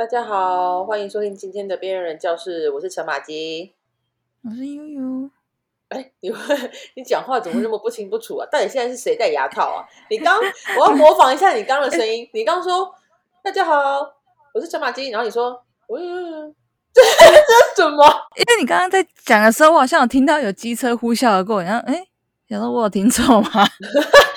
大家好，欢迎收听今天的边缘人教室，我是陈马基。我是悠悠。哎，你你讲话怎么那么不清不楚啊？到底现在是谁戴牙套啊？你刚我要模仿一下你刚的声音，你刚说大家好，我是陈马基，然后你说我这这什么？因为你刚刚在讲的时候，我好像有听到有机车呼啸而过，然后哎，想说我有听错吗？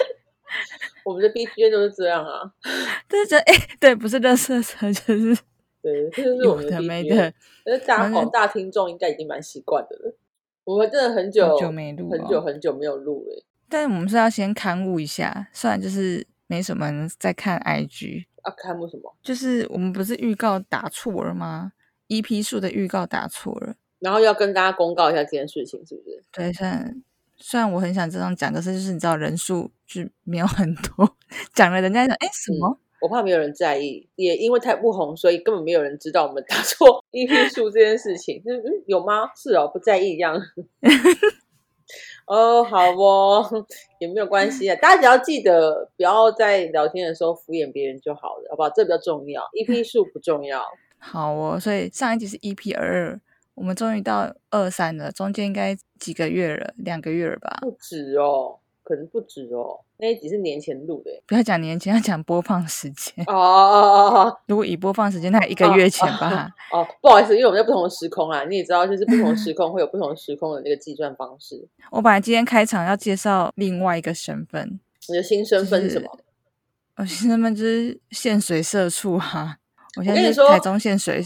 我们的 B G M 都是这样啊，就是觉得哎，对，不是热色车，就是对，这就是我们的 M。但是大广大听众应该已经蛮习惯的了。我们真的很久久没录，很久很久没有录了。但是我们是要先刊物一下，虽然就是没什么人在看 I G，啊，刊物什么？就是我们不是预告打错了吗？E P 数的预告打错了，然后要跟大家公告一下这件事情，是不是？对，虽然虽然我很想这样讲，可是就是你知道人数就没有很多，讲了人家讲哎什么？我怕没有人在意，也因为太不红，所以根本没有人知道我们打错 EP 数这件事情。嗯嗯，有吗？是哦，不在意这样。哦，好哦，也没有关系啊。大家只要记得不要在聊天的时候敷衍别人就好了，好不好？这比较重要，EP 数不重要。好哦，所以上一集是 EP 二，我们终于到二三了，中间应该几个月了，两个月了吧？不止哦。可能不止哦，那一集是年前录的。不要讲年前，要讲播放时间哦哦哦哦。如果以播放时间，那一个月前吧。哦，不好意思，因为我们在不同的时空啊，你也知道，就是不同的时空会有不同时空的那个计算方式。我本来今天开场要介绍另外一个身份，你的新身份是什么？我新身份就是现水社畜哈。我现在是台中现水。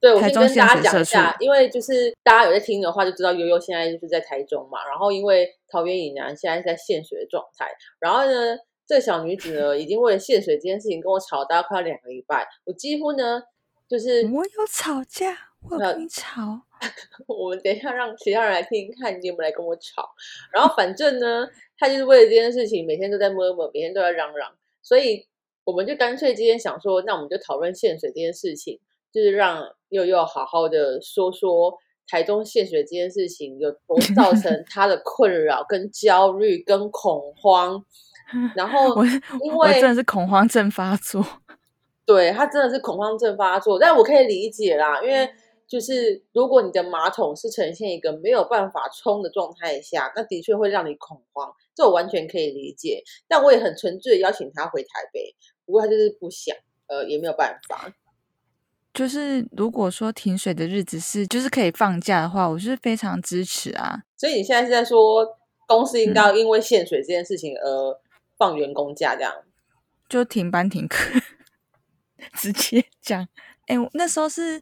对，我先跟大家讲一下，因为就是大家有在听的话，就知道悠悠现在就是在台中嘛。然后因为桃园以南现在是在限水的状态，然后呢，这个小女子呢，已经为了限水这件事情跟我吵大概快要两个礼拜。我几乎呢，就是我有吵架，我跟你吵。我们等一下让其他人来听听看，你有没有来跟我吵。然后反正呢，她就是为了这件事情，每天都在摸摸，每天都在嚷嚷。所以我们就干脆今天想说，那我们就讨论限水这件事情。就是让又又好好的说说台中献血这件事情有多造成 他的困扰、跟焦虑、跟恐慌。然后，因为真的是恐慌症发作，对他真的是恐慌症发作。但我可以理解啦，因为就是如果你的马桶是呈现一个没有办法冲的状态下，那的确会让你恐慌，这我完全可以理解。但我也很纯粹的邀请他回台北，不过他就是不想，呃，也没有办法。就是如果说停水的日子是就是可以放假的话，我是非常支持啊。所以你现在是在说公司应该因为限水这件事情而放员工假，这样就停班停课，直接讲。哎，那时候是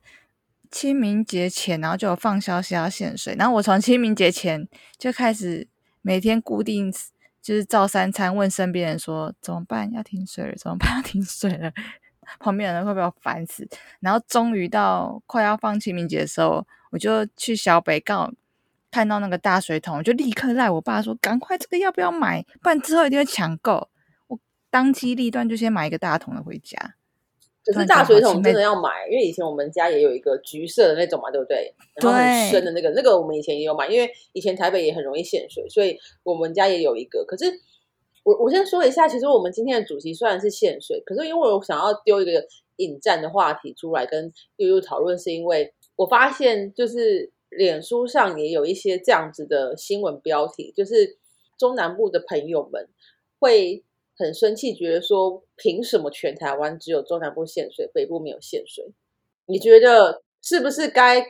清明节前，然后就有放消息要限水，然后我从清明节前就开始每天固定就是照三餐问身边人说怎么办要停水了，怎么办要停水了。旁边的人会被我烦死？然后终于到快要放清明节的时候，我就去小北告看到那个大水桶，我就立刻赖我爸说：“赶快，这个要不要买？不然之后一定会抢购。”我当机立断，就先买一个大桶的回家。可是大水桶真的要买，因为以前我们家也有一个橘色的那种嘛，对不对？然后很深的那个，那个我们以前也有买，因为以前台北也很容易限水，所以我们家也有一个。可是。我我先说一下，其实我们今天的主题虽然是限水，可是因为我想要丢一个引战的话题出来跟悠悠讨论，是因为我发现就是脸书上也有一些这样子的新闻标题，就是中南部的朋友们会很生气，觉得说凭什么全台湾只有中南部限水，北部没有限水？你觉得是不是该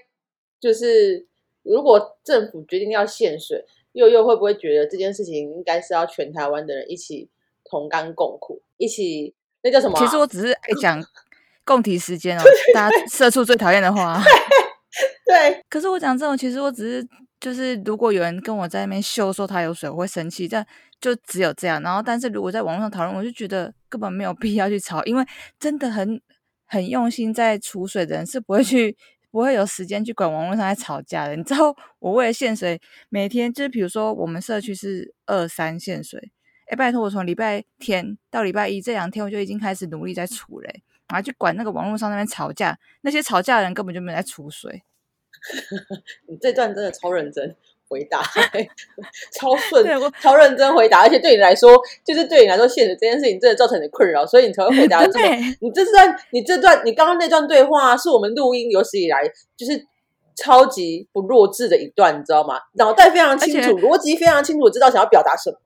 就是如果政府决定要限水？又又会不会觉得这件事情应该是要全台湾的人一起同甘共苦，一起那叫什么？其实我只是爱讲 共体时间哦，大家社畜最讨厌的话。对。可是我讲这种，其实我只是就是，如果有人跟我在那边秀说他有水，我会生气，但就只有这样。然后，但是如果在网络上讨论，我就觉得根本没有必要去吵，因为真的很很用心在储水的人是不会去。不会有时间去管网络上在吵架的。你知道，我为了限水，每天就是比如说我们社区是二三限水，哎，拜托我从礼拜天到礼拜一这两天，我就已经开始努力在储嘞，然后去管那个网络上那边吵架，那些吵架的人根本就没有在储水。你这段真的超认真，回答，超顺，超认真回答，而且对你来说，就是对你来说，现实这件事情真的造成你的困扰，所以你才会回答这么。你这段，你这段，你刚刚那段对话，是我们录音有史以来就是超级不弱智的一段，你知道吗？脑袋非常清楚，逻辑非常清楚，知道想要表达什么。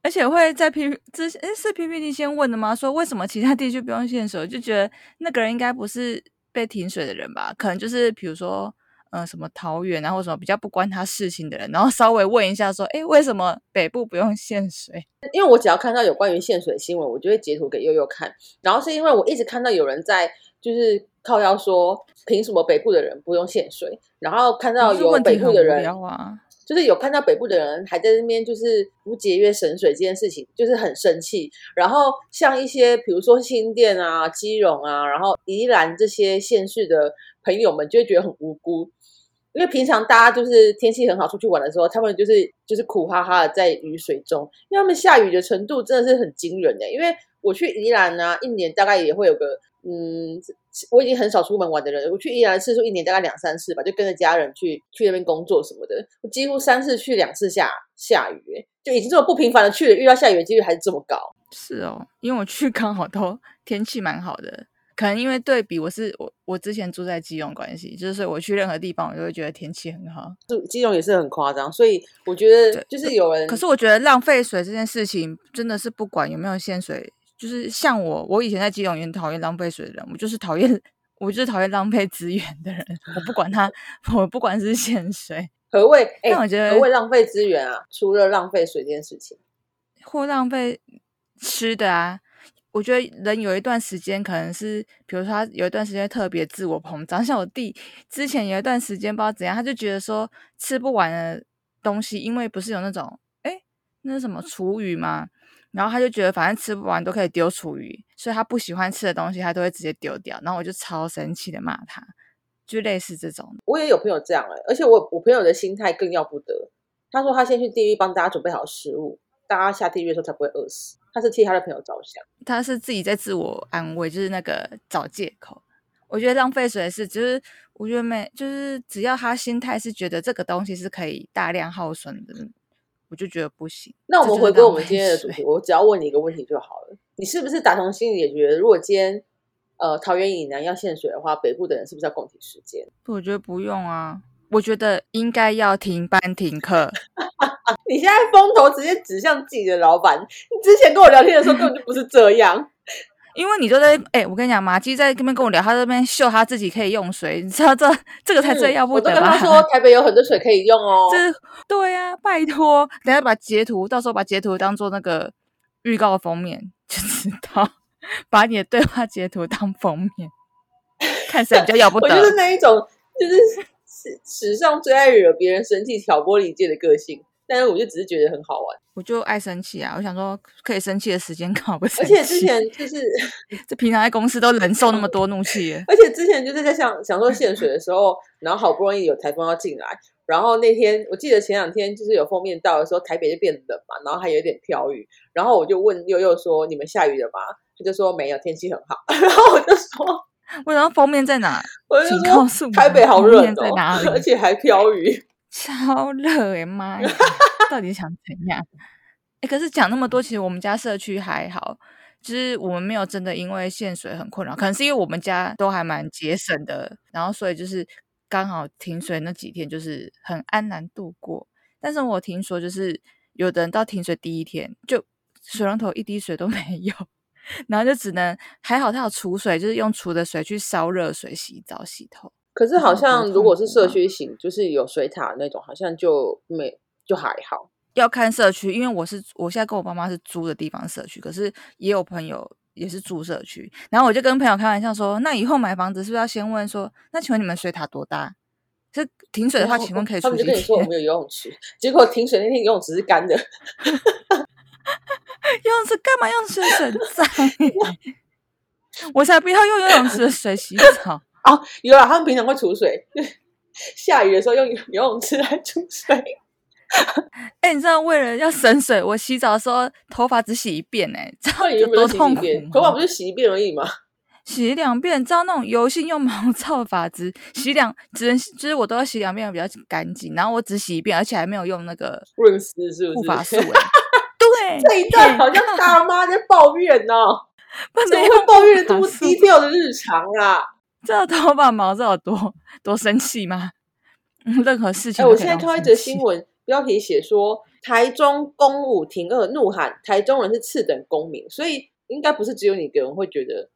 而且会在 P 之前，是 PPT 先问的吗？说为什么其他地区不用限水？就觉得那个人应该不是被停水的人吧？可能就是比如说，呃，什么桃园啊，或什么比较不关他事情的人，然后稍微问一下说，哎，为什么北部不用限水？因为我只要看到有关于限水的新闻，我就会截图给悠悠看。然后是因为我一直看到有人在就是靠腰说，凭什么北部的人不用限水？然后看到有北部的人。就是有看到北部的人还在那边，就是不节约省水这件事情，就是很生气。然后像一些比如说新店啊、基隆啊，然后宜兰这些县市的朋友们，就会觉得很无辜，因为平常大家就是天气很好出去玩的时候，他们就是就是苦哈哈的在雨水中，因为他们下雨的程度真的是很惊人的。因为我去宜兰啊，一年大概也会有个。嗯，我已经很少出门玩的人，我去宜兰次数一年大概两三次吧，就跟着家人去去那边工作什么的。我几乎三次去两次下下雨，就已经这么不频繁的去了，遇到下雨的几率还是这么高。是哦，因为我去刚好都天气蛮好的，可能因为对比我是我我之前住在基隆关系，就是我去任何地方我就会觉得天气很好。住基隆也是很夸张，所以我觉得就是有人，可是我觉得浪费水这件事情真的是不管有没有限水。就是像我，我以前在基隆也很讨厌浪费水的人，我就是讨厌，我就是讨厌浪费资源的人。我不管他，我不管是限水，何谓？但我觉得何谓浪费资源啊？除了浪费水这件事情，或浪费吃的啊？我觉得人有一段时间可能是，比如说他有一段时间特别自我膨胀，像我弟之前有一段时间不知道怎样，他就觉得说吃不完的东西，因为不是有那种哎，那是什么厨余吗？然后他就觉得反正吃不完都可以丢厨余，所以他不喜欢吃的东西他都会直接丢掉。然后我就超生气的骂他，就类似这种。我也有朋友这样哎，而且我我朋友的心态更要不得。他说他先去地狱帮大家准备好食物，大家下地狱的时候才不会饿死。他是替他的朋友着想，他是自己在自我安慰，就是那个找借口。我觉得浪费水的事，就是我觉得没，就是只要他心态是觉得这个东西是可以大量耗损的。我就觉得不行。那我们回归我们今天的主题，我只要问你一个问题就好了。你是不是打从心里也觉得，如果今天呃桃园以南要限水的话，北部的人是不是要共体时间？我觉得不用啊，我觉得应该要停班停课。你现在风头直接指向自己的老板，你之前跟我聊天的时候根本就不是这样。因为你就在哎，我跟你讲，马基在那边跟我聊，他这边秀他自己可以用水，你知道这这个才最要不得吧？他说台北有很多水可以用哦。这对呀，拜托，等下把截图，到时候把截图当做那个预告封面，就知道把你的对话截图当封面，看谁比较要不得。我就是那一种，就是史史上最爱惹别人生气、挑拨离间的个性。但是我就只是觉得很好玩，我就爱生气啊！我想说，可以生气的时间刚好不而且之前就是，这平常在公司都忍受那么多怒气。而且之前就是在想想说限水的时候，然后好不容易有台风要进来，然后那天我记得前两天就是有封面到的时候，台北就变冷嘛，然后还有点飘雨，然后我就问悠悠说：“你们下雨了吗？”他就说：“没有，天气很好。”然后我就说：“为什么封面在哪？”我就说：“台北好热哦，而且还飘雨。”超热哎妈呀！到底想怎样？哎，可是讲那么多，其实我们家社区还好，就是我们没有真的因为限水很困扰。可能是因为我们家都还蛮节省的，然后所以就是刚好停水那几天就是很安然度过。但是我听说，就是有的人到停水第一天，就水龙头一滴水都没有，然后就只能还好它有储水，就是用储的水去烧热水洗澡洗头。可是好像如果是社区型，就是有水塔那种，好像就没就还好。要看社区，因为我是我现在跟我爸妈是租的地方社区，可是也有朋友也是住社区。然后我就跟朋友开玩笑说：“那以后买房子是不是要先问说，那请问你们水塔多大？是停水的话，请问可以？”他们就跟你说我们有游泳池，结果停水那天游泳池是干的。游泳池干嘛用水很脏？我才不要用游泳池的水洗澡。哦，有啊，他们平常会储水，下雨的时候用游泳池来储水。哎，你知道为了要省水，我洗澡的时候头发只洗一遍，哎，这样有多痛苦？头发不是洗一遍而已吗？洗两遍，知道那种油性又毛躁的发质，洗两只能就是我都要洗两遍比较干净，然后我只洗一遍，而且还没有用那个润丝，是不是？护发素。对，这一段好像大妈在抱怨呢，怎么会抱怨这么低调的日常啊？这头发毛躁有多多生气吗？任何事情，我现在看到一则新闻，标题写说台中公务停二，怒喊台中人是次等公民，所以应该不是只有你一个人会觉得，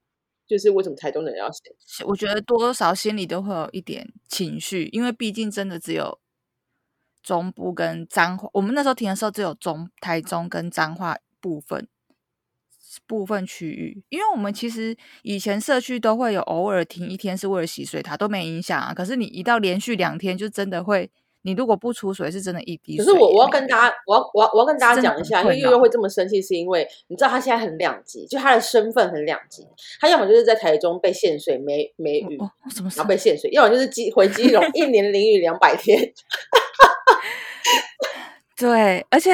就是为什么台中人要写？我觉得多多少心里都会有一点情绪，因为毕竟真的只有中部跟彰化，我们那时候停的时候只有中台中跟彰化部分。部分区域，因为我们其实以前社区都会有偶尔停一天，是为了洗水塔，都没影响啊。可是你一到连续两天，就真的会，你如果不出水，是真的一滴。可是我我要跟大家，我要我要我要跟大家讲一下，因为悠悠会这么生气，是因为你知道他现在很两极，就他的身份很两极，他要么就是在台中被限水没没雨，然后被限水，要么就是基回基隆 一年淋雨两百天。对，而且。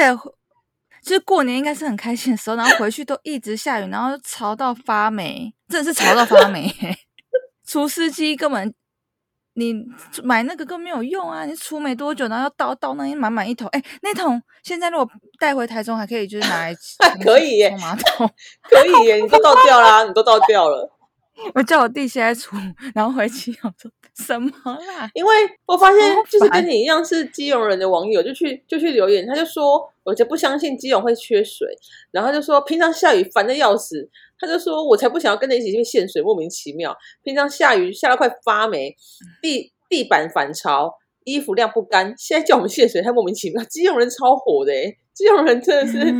就是过年应该是很开心的时候，然后回去都一直下雨，然后潮到发霉，真的是潮到发霉。除湿机根本你买那个更没有用啊！你除没多久，然后要倒倒那一满满一桶，哎，那桶现在如果带回台中还可以，就是拿来可以耶，马桶 可以耶，你都倒掉啦，你都倒掉了。我叫我弟现在出，然后回去我说。什么啦？因为我发现就是跟你一样是基隆人的网友，就去就去留言，他就说我就不相信基隆会缺水，然后就说平常下雨烦的要死，他就说我才不想要跟着一起去限水，莫名其妙。平常下雨下到快发霉，地地板反潮，衣服晾不干，现在叫我们限水，太莫名其妙。基隆人超火的哎，基隆人真的是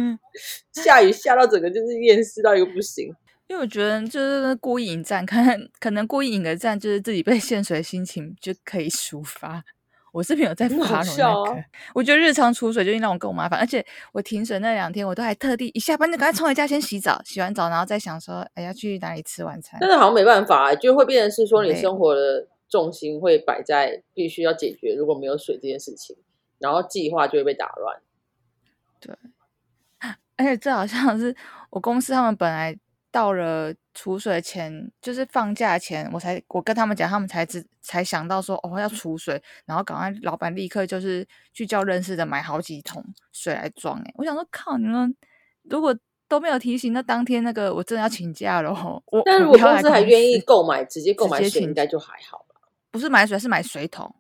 下雨下到整个就是厌世到一个不行。因为我觉得就是故意引战，可能可能故意引个战，就是自己被限水，心情就可以抒发。我是没有在发那个，我觉得日常储水就让我更麻烦，而且我停水那两天，我都还特地一下班就赶快冲回家先洗澡，洗完澡然后再想说，哎，要去哪里吃晚餐？真的好像没办法，就会变成是说你生活的重心会摆在必须要解决如果没有水这件事情，然后计划就会被打乱。对，而且这好像是我公司他们本来。到了储水前，就是放假前，我才我跟他们讲，他们才知才想到说哦要储水，然后赶快老板立刻就是去叫认识的买好几桶水来装。哎，我想说靠你们，如果都没有提醒，那当天那个我真的要请假了。我但是如果公司还愿意购买，直接购买水应该就还好吧。不是买水，是买水桶，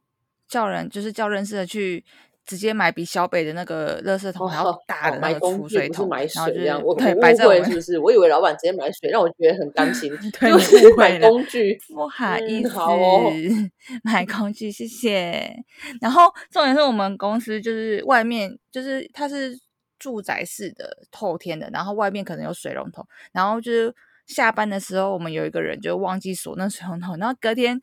叫人就是叫认识的去。直接买比小北的那个乐色桶还要大的那个储水桶，买水这样，我 误会是不是？我以为老板直接买水，让我觉得很担心。就是买工具，不好意思，买工具，谢谢。然后重点是我们公司就是外面就是它是住宅式的透天的，然后外面可能有水龙头，然后就是下班的时候，我们有一个人就忘记锁那水龙头，然后隔天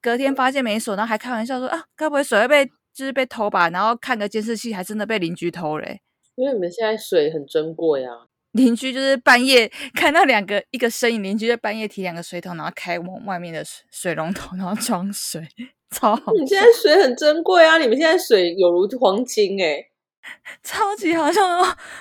隔天发现没锁，然后还开玩笑说啊，该不会水会被。就是被偷吧，然后看个监视器，还真的被邻居偷嘞。因为你们现在水很珍贵啊，邻居就是半夜看到两个一个身影，邻居在半夜提两个水桶，然后开往外面的水水龙头，然后装水，超好。你现在水很珍贵啊，你们现在水有如黄金哎，超级好笑。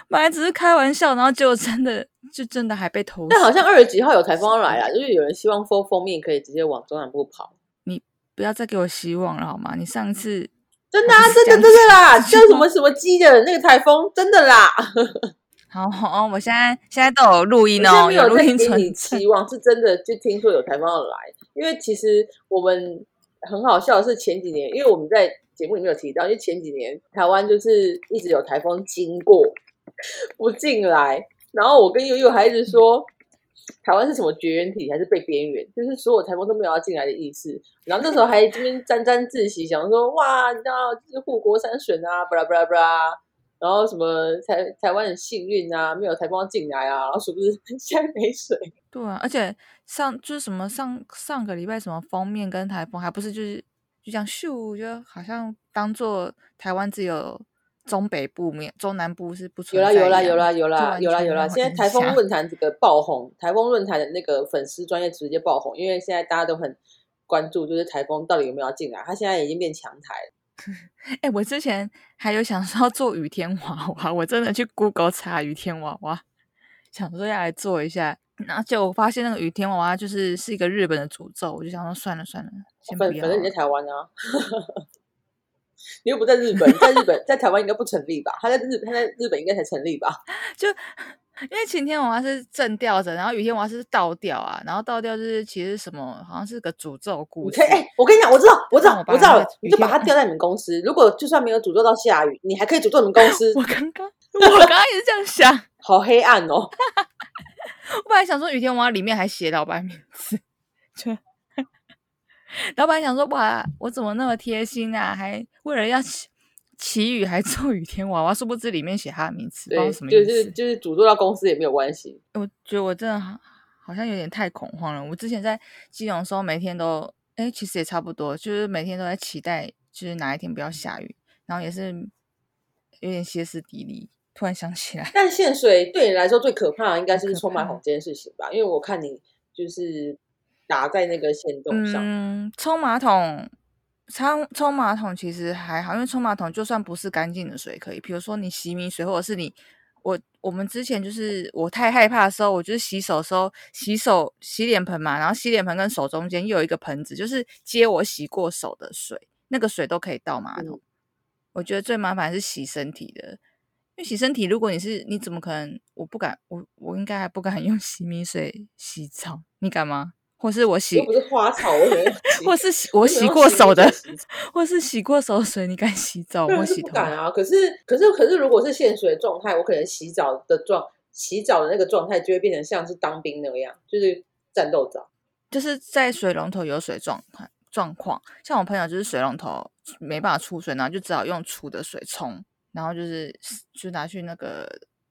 本来只是开玩笑，然后结果真的就真的还被偷。但好像二十几号有台风要来了，就是有人希望封封面可以直接往中南部跑。你不要再给我希望了好吗？你上次。真的啊，真的真的啦，叫什么什么鸡的那个台风，真的啦。好，好，我现在现在都有录音哦，有录音存期望是真的，就听说有台风要来。因为其实我们很好笑的是前几年，因为我们在节目里面有提到，因为前几年台湾就是一直有台风经过不进来，然后我跟悠悠还一直说。台湾是什么绝缘体还是被边缘？就是所有台风都没有要进来的意思。然后那时候还这边沾沾自喜，想说哇，你知道是护国山水啊，巴拉巴拉巴拉。然后什么台台湾很幸运啊，没有台风进来啊。然后是不是 现在没水？对啊，而且上就是什么上上个礼拜什么封面跟台风，还不是就是就这样咻，就好像当做台湾只有。中北部面，中南部是不有啦有啦有啦有啦有啦有啦。现在台风论坛这个爆红，台风论坛的那个粉丝专业直接爆红，因为现在大家都很关注，就是台风到底有没有要进来。他现在已经变强台了。哎，我之前还有想说要做雨天娃娃，我真的去 Google 查雨天娃娃，想说要来做一下。然后就我发现那个雨天娃娃就是是一个日本的诅咒，我就想说算了算了，先不要。反正你在台湾啊，你又不在日本，在日本在台湾应该不成立吧？他在日他在日本应该才成立吧？就。因为晴天娃娃是正吊着，然后雨天娃娃是倒吊啊，然后倒吊就是其实什么，好像是个诅咒故事。哎，我跟你讲，我知道，我知道，我知道了，你就把它吊在你们公司。如果就算没有诅咒到下雨，你还可以诅咒你们公司。我刚刚，我刚刚也是这样想，好黑暗哦。我本来想说雨天娃娃里面还写老板名字，就老板想说哇，我怎么那么贴心啊，还为了要。祈雨还做雨天娃娃，殊不知里面写他的名字，不知道什么意思。就是就是诅咒到公司也没有关系。我觉得我真的好像有点太恐慌了。我之前在基隆的时候，每天都哎，其实也差不多，就是每天都在期待，就是哪一天不要下雨，然后也是有点歇斯底里。突然想起来，但限水对你来说最可怕的应该就是冲马桶这件事情吧？因为我看你就是打在那个线洞上，嗯，冲马桶。冲冲马桶其实还好，因为冲马桶就算不是干净的水可以，比如说你洗米水，或者是你我我们之前就是我太害怕的时候，我就是洗手的时候，洗手洗脸盆嘛，然后洗脸盆跟手中间又有一个盆子，就是接我洗过手的水，那个水都可以倒马桶。我觉得最麻烦是洗身体的，因为洗身体，如果你是你怎么可能？我不敢，我我应该还不敢 用洗米水洗澡，你敢吗？或是我洗，不是花草，我或是洗我洗过手的，或是洗过手水，你敢洗澡？我洗头敢啊。可是，可是，可是，如果是现水状态，我可能洗澡的状，洗澡的那个状态就会变成像是当兵那个样，就是战斗澡，就是在水龙头有水状态状况。像我朋友就是水龙头没办法出水，然后就只好用储的水冲，然后就是就拿去那个。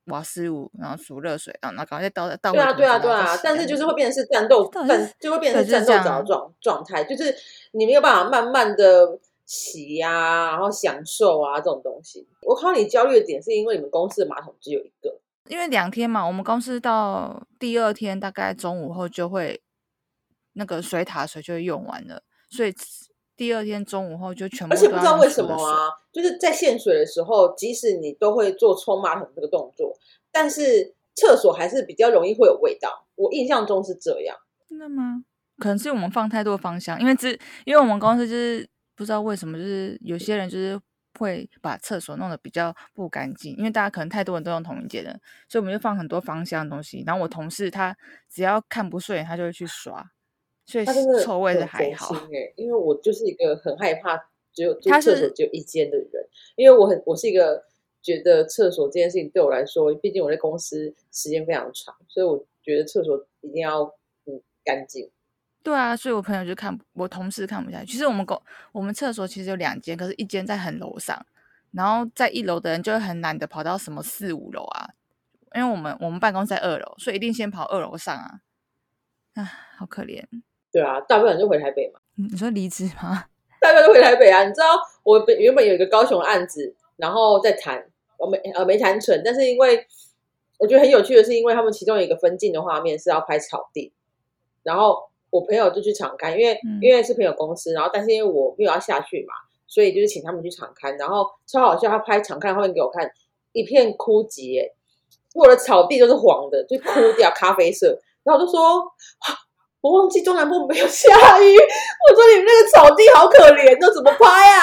瓦斯炉，然后煮热水，然后赶快再倒倒。对啊，对啊，对啊！但是就是会变成是战斗战，就会变成是战斗澡状状态，就是你没有办法慢慢的洗呀，然后享受啊这种东西。我靠你焦虑的点是因为你们公司的马桶只有一个，因为两天嘛，我们公司到第二天大概中午后就会那个水塔水就会用完了，所以。第二天中午后就全部，而且不知道为什么啊，就是在限水的时候，即使你都会做冲马桶这个动作，但是厕所还是比较容易会有味道。我印象中是这样，真的吗？可能是我们放太多芳香，因为只因为我们公司就是不知道为什么，就是有些人就是会把厕所弄得比较不干净，因为大家可能太多人都用同一间的，所以我们就放很多芳香的东西。然后我同事他只要看不顺眼，他就会去刷。所以臭味的还好哎，因为我就是一个很害怕只有他厕所只有一间的人，因为我很我是一个觉得厕所这件事情对我来说，毕竟我在公司时间非常长，所以我觉得厕所一定要嗯干净。对啊，所以我朋友就看我同事看不下去。其实我们公我们厕所其实有两间，可是一间在很楼上，然后在一楼的人就会很懒得跑到什么四五楼啊，因为我们我们办公室在二楼，所以一定先跑二楼上啊。啊，好可怜。对啊，大不了就回台北嘛。你说离职吗？大概就回台北啊。你知道我原本有一个高雄案子，然后在谈，我没呃没谈成。但是因为我觉得很有趣的是，因为他们其中有一个分镜的画面是要拍草地，然后我朋友就去场刊，因为因为是朋友公司，然后但是因为我没有要下去嘛，所以就是请他们去场刊。然后超好笑，他拍场刊画面给我看，一片枯竭，我的草地都是黄的，就枯掉咖啡色。然后我就说。我忘记中南部没有下雨，我说你们那个草地好可怜，那怎么拍啊？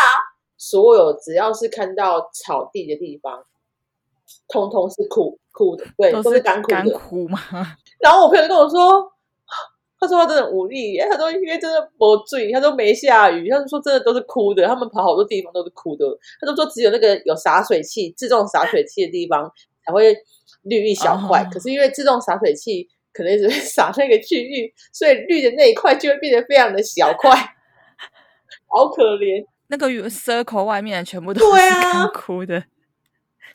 所有只要是看到草地的地方，通通是枯枯的，对，都是干枯的枯吗？然后我朋友跟我说，他说他真的无力，他说因为真的不醉，他说没下雨，他就说真的都是枯的，他们跑好多地方都是枯的，他都说只有那个有洒水器、自动洒水器的地方才会绿一小块，可是因为自动洒水器。可能只会撒那个区域，所以绿的那一块就会变得非常的小块，好可怜。那个 circle 外面全部都是干枯的，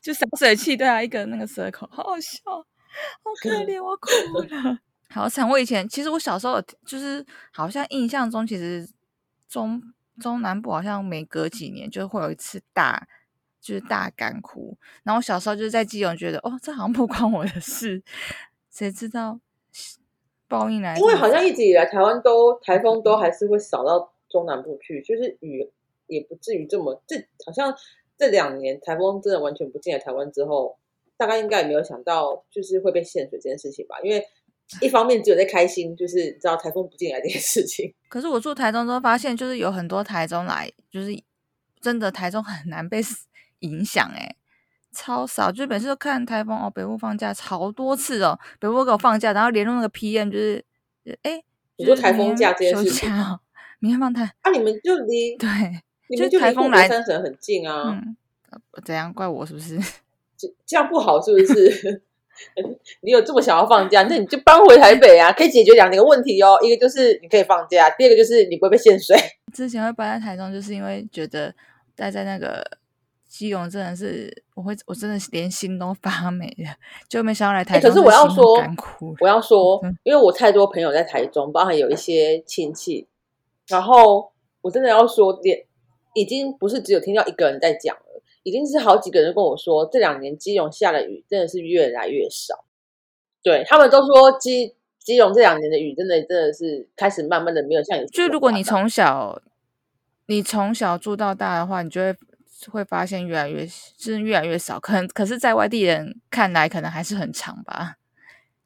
就洒水器对啊，一个那个 circle，好好笑，好可怜，我哭了，好惨。我以前其实我小时候就是好像印象中，其实中中南部好像每隔几年就会有一次大就是大干枯，然后我小时候就是在基隆觉得哦，这好像不关我的事，谁知道。报应来，因为好像一直以来台湾都台风都还是会扫到中南部去，就是雨也不至于这么。这好像这两年台风真的完全不进来台湾之后，大概应该也没有想到就是会被限水这件事情吧？因为一方面只有在开心，就是你知道台风不进来这件事情。可是我住台中之后发现，就是有很多台中来，就是真的台中很难被 影响哎，超少，就是每次都看台风哦，北部放假好多次哦，北部给我放假，然后联络那个 PM 就是哎，你说台风假这件事情，明天放台，啊，你们就离对，你们就台风来三省很近啊，嗯，怎样怪我是不是？这这样不好是不是？你有这么想要放假，那你就搬回台北啊，可以解决两个问题哦。一个就是你可以放假，第二个就是你不会被限水。之前会搬在台中，就是因为觉得待在那个基隆真的是，我会我真的连心都发霉了，就没想到来台中。可是我要说，我要说，因为我太多朋友在台中，包含有一些亲戚，然后我真的要说，连已经不是只有听到一个人在讲了。已经是好几个人跟我说，这两年基隆下的雨真的是越来越少。对他们都说基基隆这两年的雨真的真的是开始慢慢的没有像以前。就如果你从小你从小住到大的话，你就会会发现越来越就是越来越少。可能可是在外地人看来，可能还是很长吧，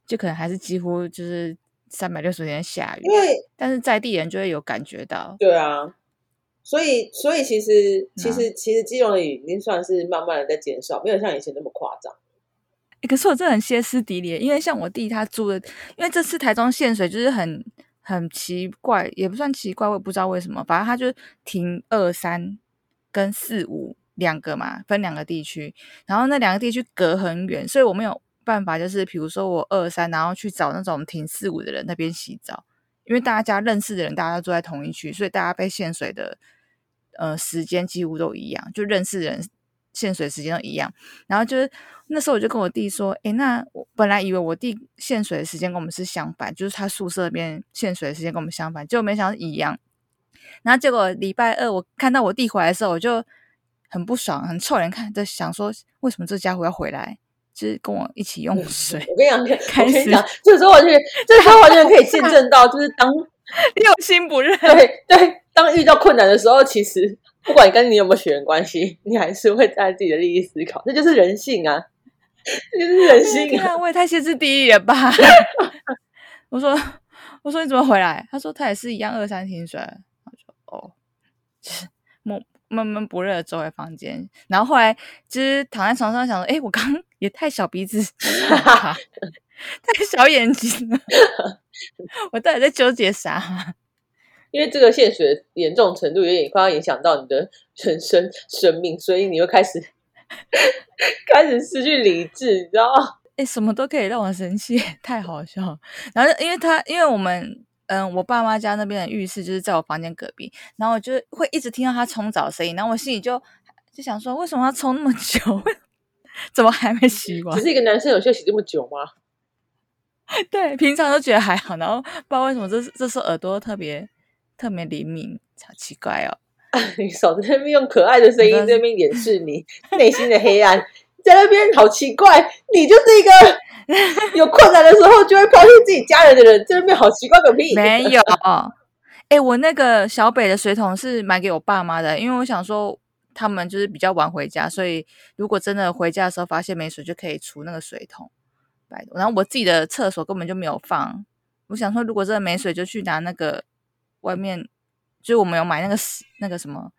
就可能还是几乎就是三百六十天下雨。因为但是在地人就会有感觉到。对啊。所以，所以其实，其实，其实基隆的雨已经算是慢慢的在减少，没有像以前那么夸张。可是我真的很歇斯底里，因为像我弟他住的，因为这次台中限水就是很很奇怪，也不算奇怪，我也不知道为什么，反正他就停二三跟四五两个嘛，分两个地区，然后那两个地区隔很远，所以我没有办法，就是比如说我二三，然后去找那种停四五的人那边洗澡，因为大家认识的人，大家都住在同一区，所以大家被限水的。呃，时间几乎都一样，就认识的人限水时间都一样。然后就是那时候我就跟我弟说：“诶，那我本来以为我弟限水的时间跟我们是相反，就是他宿舍边限水的时间跟我们相反，结果没想到一样。然后结果礼拜二我看到我弟回来的时候，我就很不爽，很臭脸看，在想说为什么这家伙要回来，就是跟我一起用水。我跟你讲，我跟你讲，这时候完全，这时候完全可以见证到，就是当 六心不认，对对。当遇到困难的时候，其实不管跟你有没有血缘关系，你还是会在自己的利益思考，这就是人性啊，这就是人性啊！我也太歇斯底里了吧！我说，我说你怎么回来？他说他也是一样二三停水。我说哦，闷闷闷不乐的走回房间，然后后来就是躺在床上想说，哎，我刚也太小鼻子，太小眼睛了，我到底在纠结啥？因为这个献血严重程度有点快要影响到你的人生生命，所以你又开始开始失去理智，你知道吗？哎，什么都可以让我生气，太好笑。然后，因为他，因为我们，嗯，我爸妈家那边的浴室就是在我房间隔壁，然后我就会一直听到他冲澡声音，然后我心里就就想说，为什么要冲那么久？怎么还没洗完？只是一个男生有需要洗这么久吗？对，平常都觉得还好，然后不知道为什么这这时候耳朵特别。特别灵敏，好奇怪哦！你少在那边用可爱的声音在那边掩饰你内心的黑暗，在那边好奇怪，你就是一个 有困难的时候就会抛弃自己家人的人，在那边好奇怪个屁！没有，哎，我那个小北的水桶是买给我爸妈的，因为我想说他们就是比较晚回家，所以如果真的回家的时候发现没水，就可以除那个水桶。然后我自己的厕所根本就没有放，我想说如果真的没水，就去拿那个。外面就是我们有买那个那个什么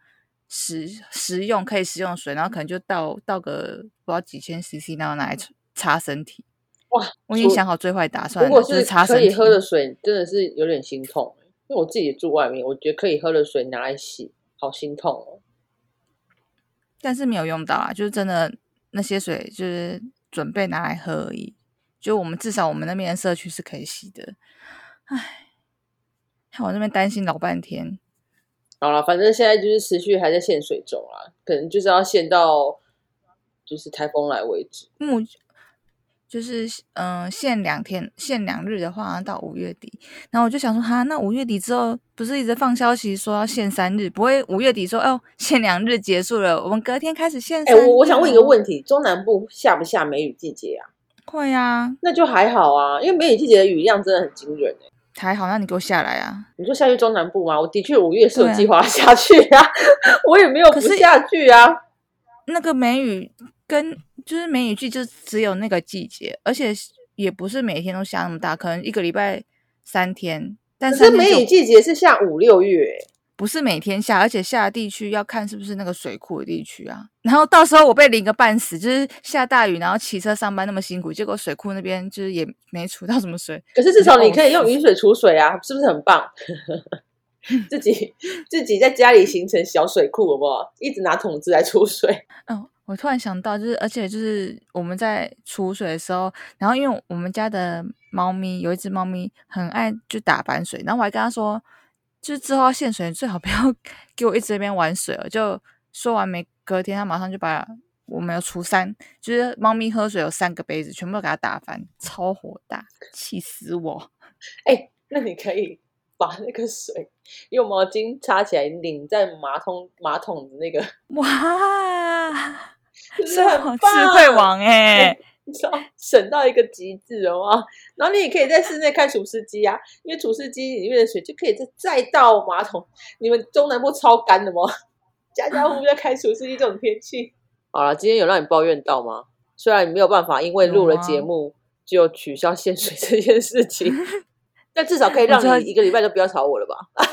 食食用可以食用水，然后可能就倒倒个不知道几千 CC，然后拿来擦身体。哇！我已经想好最坏打算，如果是擦可以喝的水，真的是有点心痛。因为我自己住外面，我觉得可以喝的水拿来洗，好心痛哦。但是没有用到啊，就是真的那些水就是准备拿来喝而已。就我们至少我们那边的社区是可以洗的。唉。我那边担心老半天，好了，反正现在就是持续还在限水中啊，可能就是要限到就是台风来为止。目就是嗯，限两天，限两日的话到五月底。然后我就想说，哈，那五月底之后不是一直放消息说要限三日，不会五月底说哦限两日结束了，我们隔天开始限。哎，我我想问一个问题，中南部下不下梅雨季节啊？会啊，那就还好啊，因为梅雨季节的雨量真的很惊人哎。还好，那你给我下来啊！你说下去中南部吗？我的确五月是有计划 下去啊，我也没有不下去啊。那个梅雨跟就是梅雨季，就只有那个季节，而且也不是每天都下那么大，可能一个礼拜三天。但是梅雨季节是下五六月。不是每天下，而且下的地区要看是不是那个水库的地区啊。然后到时候我被淋个半死，就是下大雨，然后骑车上班那么辛苦，结果水库那边就是也没储到什么水。可是至少你可以用雨水储水啊，是不是很棒？自己自己在家里形成小水库，好不好？一直拿桶子来储水。哦，我突然想到，就是而且就是我们在储水的时候，然后因为我们家的猫咪有一只猫咪很爱就打翻水，然后我还跟他说。就是之后要限水，最好不要 给我一直在边玩水了。就说完没，隔天他马上就把我们有除三，就是猫咪喝水有三个杯子，全部都给它打翻，超火大，气死我！哎，那你可以把那个水用毛巾擦起来，拧在马桶马桶的那个，哇，是很智慧王哎。你知道省到一个极致了吗？然后你也可以在室内开除湿机啊，因为除湿机里面的水就可以再再倒马桶。你们中南部超干的吗？家家户户在开除湿机这种天气。好了，今天有让你抱怨到吗？虽然你没有办法，因为录了节目就取消限水这件事情，但至少可以让你一个礼拜都不要吵我了吧？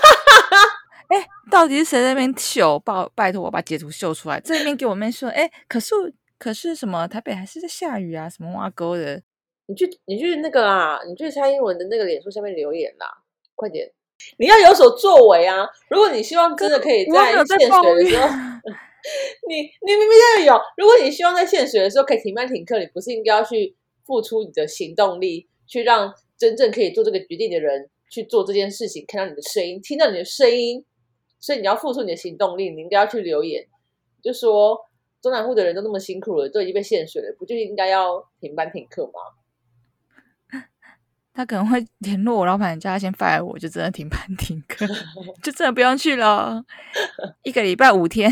哎，到底是谁在那边秀？拜拜托我把截图秀出来，这边给我妹说。哎，可是。可是什么？台北还是在下雨啊？什么挖沟的？你去，你去那个啊！你去蔡英文的那个脸书下面留言啦！快点，你要有所作为啊！如果你希望真的可以在限水的时候，你你明明就有。如果你希望在限水的时候可以停班停课，你不是应该要去付出你的行动力，去让真正可以做这个决定的人去做这件事情，看到你的声音，听到你的声音，所以你要付出你的行动力，你应该要去留言，就说。中南部的人都那么辛苦了，都已经被限水了，不就应该要停班停课吗？他可能会联络我老板，叫他先 fire 我，就真的停班停课，就真的不用去了。一个礼拜五天，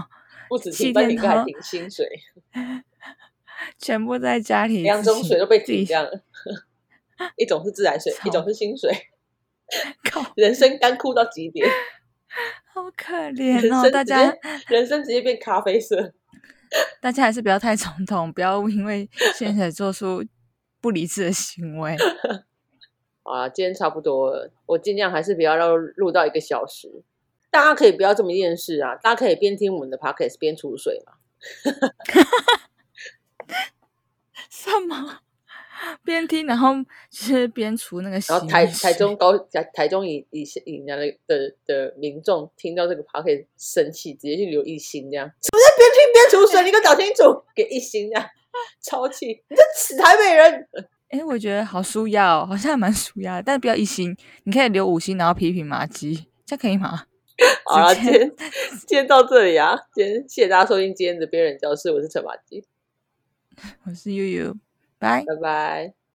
不止停班停课，还停薪水，全部在家里，两种水都被停掉了。一种是自来水，一种是薪水，靠，人生干枯到极点，好可 怜哦！大家人生直接变咖啡色。大家还是不要太冲动，不要因为现在做出不理智的行为。啊，今天差不多了，我尽量还是不要让录到一个小时。大家可以不要这么厌世啊，大家可以边听我们的 podcast 边储水嘛。什么？边听，然后就是边除那个。然后台台中高台台中以以以那的的的民众听到这个 p o c a s t 生气，直接去留一星这样。我在边听边除水，你给我搞清楚，给一星这样，超气！你这死台北人！哎，我觉得好舒压哦，好像蛮舒压的，但是不要一星，你可以留五星，然后批评马基，这样可以吗？好了，今天今天到这里啊，今天谢谢大家收听今天的边人教室，我是陈马基，我是悠悠。拜拜拜。